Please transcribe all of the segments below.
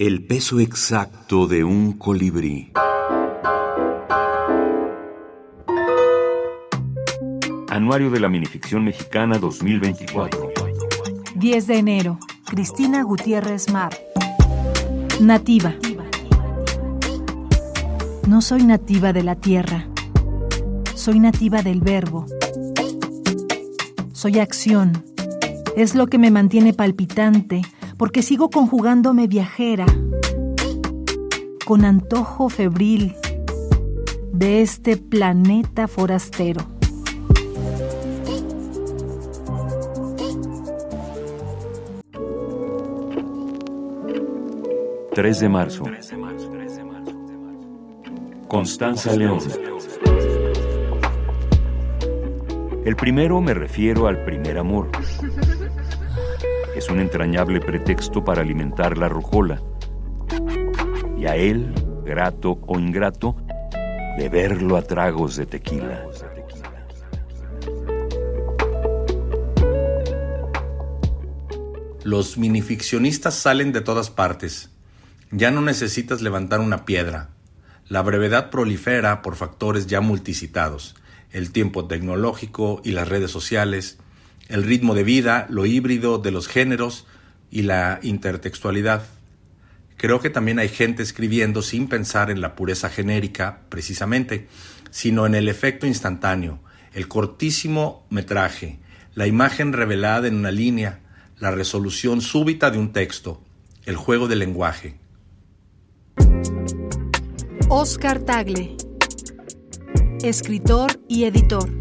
El peso exacto de un colibrí. Anuario de la Minificción Mexicana 2024. 10 de enero. Cristina Gutiérrez Mar. Nativa. No soy nativa de la tierra. Soy nativa del verbo. Soy acción. Es lo que me mantiene palpitante, porque sigo conjugándome viajera, con antojo febril de este planeta forastero. ...3 de marzo... Constanza León. El primero me refiero al primer amor. Es un entrañable pretexto para alimentar la rojola. Y a él, grato o ingrato, beberlo a tragos de tequila. Los minificcionistas salen de todas partes. Ya no necesitas levantar una piedra. La brevedad prolifera por factores ya multicitados el tiempo tecnológico y las redes sociales, el ritmo de vida, lo híbrido de los géneros y la intertextualidad. Creo que también hay gente escribiendo sin pensar en la pureza genérica, precisamente, sino en el efecto instantáneo, el cortísimo metraje, la imagen revelada en una línea, la resolución súbita de un texto, el juego del lenguaje. Oscar Tagle escritor y editor.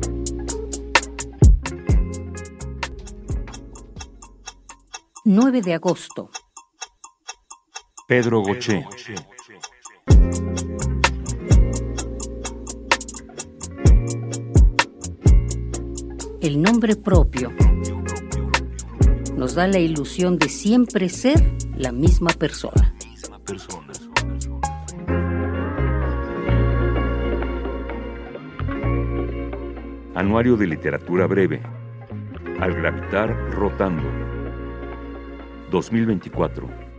...9 de agosto... Pedro Goché. El nombre propio nos da la ilusión de siempre ser la misma persona. Anuario de Literatura Breve. Al gravitar rotando. 2024.